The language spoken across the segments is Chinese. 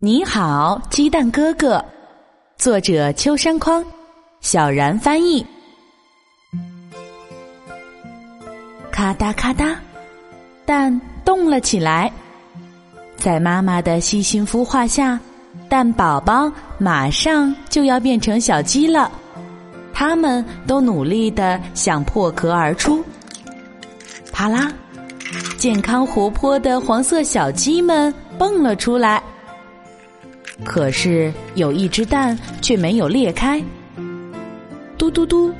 你好，鸡蛋哥哥。作者：秋山匡，小然翻译。咔哒咔哒，蛋动了起来。在妈妈的细心孵化下，蛋宝宝马上就要变成小鸡了。他们都努力的想破壳而出。啪啦，健康活泼的黄色小鸡们蹦了出来。可是有一只蛋却没有裂开，嘟嘟嘟，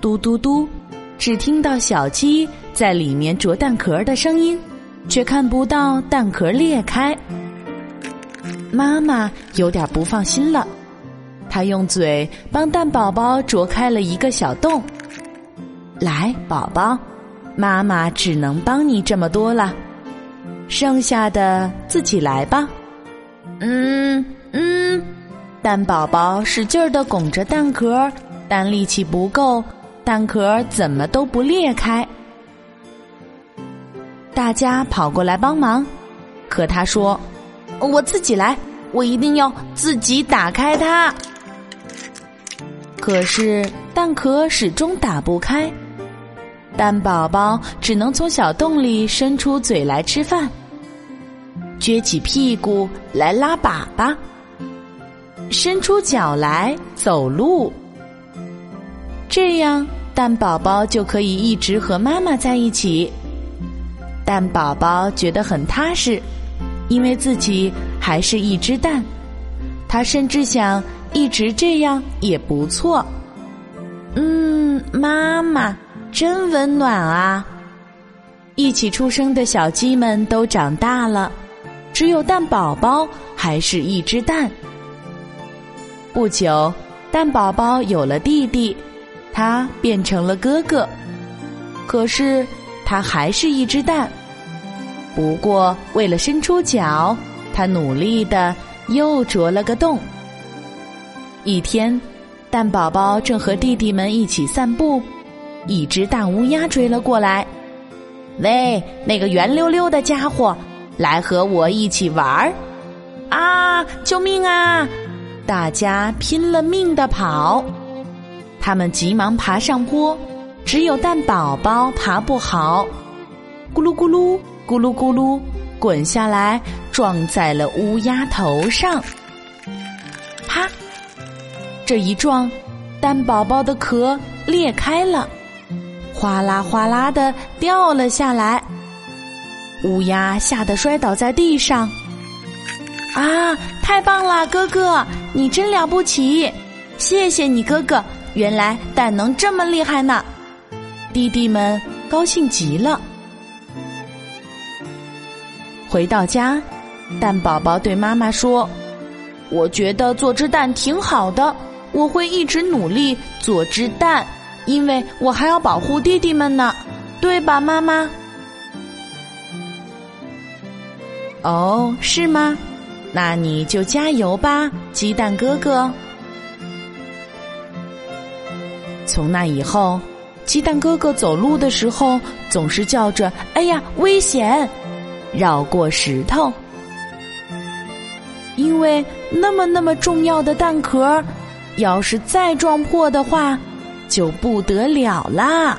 嘟嘟嘟，只听到小鸡在里面啄蛋壳的声音，却看不到蛋壳裂开。妈妈有点不放心了，她用嘴帮蛋宝宝啄开了一个小洞。来，宝宝，妈妈只能帮你这么多了，剩下的自己来吧。嗯。嗯，蛋宝宝使劲儿的拱着蛋壳，但力气不够，蛋壳怎么都不裂开。大家跑过来帮忙，可他说：“我自己来，我一定要自己打开它。”可是蛋壳始终打不开，蛋宝宝只能从小洞里伸出嘴来吃饭，撅起屁股来拉粑粑。伸出脚来走路，这样蛋宝宝就可以一直和妈妈在一起。蛋宝宝觉得很踏实，因为自己还是一只蛋。他甚至想一直这样也不错。嗯，妈妈真温暖啊！一起出生的小鸡们都长大了，只有蛋宝宝还是一只蛋。不久，蛋宝宝有了弟弟，他变成了哥哥。可是，他还是一只蛋。不过，为了伸出脚，他努力的又啄了个洞。一天，蛋宝宝正和弟弟们一起散步，一只大乌鸦追了过来。“喂，那个圆溜溜的家伙，来和我一起玩儿！”啊，救命啊！大家拼了命的跑，他们急忙爬上坡，只有蛋宝宝爬不好，咕噜咕噜，咕噜咕噜，滚下来撞在了乌鸦头上。啪！这一撞，蛋宝宝的壳裂开了，哗啦哗啦的掉了下来，乌鸦吓得摔倒在地上。啊！太棒了，哥哥，你真了不起！谢谢你，哥哥。原来蛋能这么厉害呢！弟弟们高兴极了。回到家，蛋宝宝对妈妈说：“我觉得做只蛋挺好的，我会一直努力做只蛋，因为我还要保护弟弟们呢，对吧，妈妈？”哦，是吗？那你就加油吧，鸡蛋哥哥。从那以后，鸡蛋哥哥走路的时候总是叫着“哎呀，危险！”绕过石头，因为那么那么重要的蛋壳，要是再撞破的话，就不得了啦。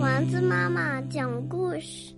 丸子妈妈讲故事。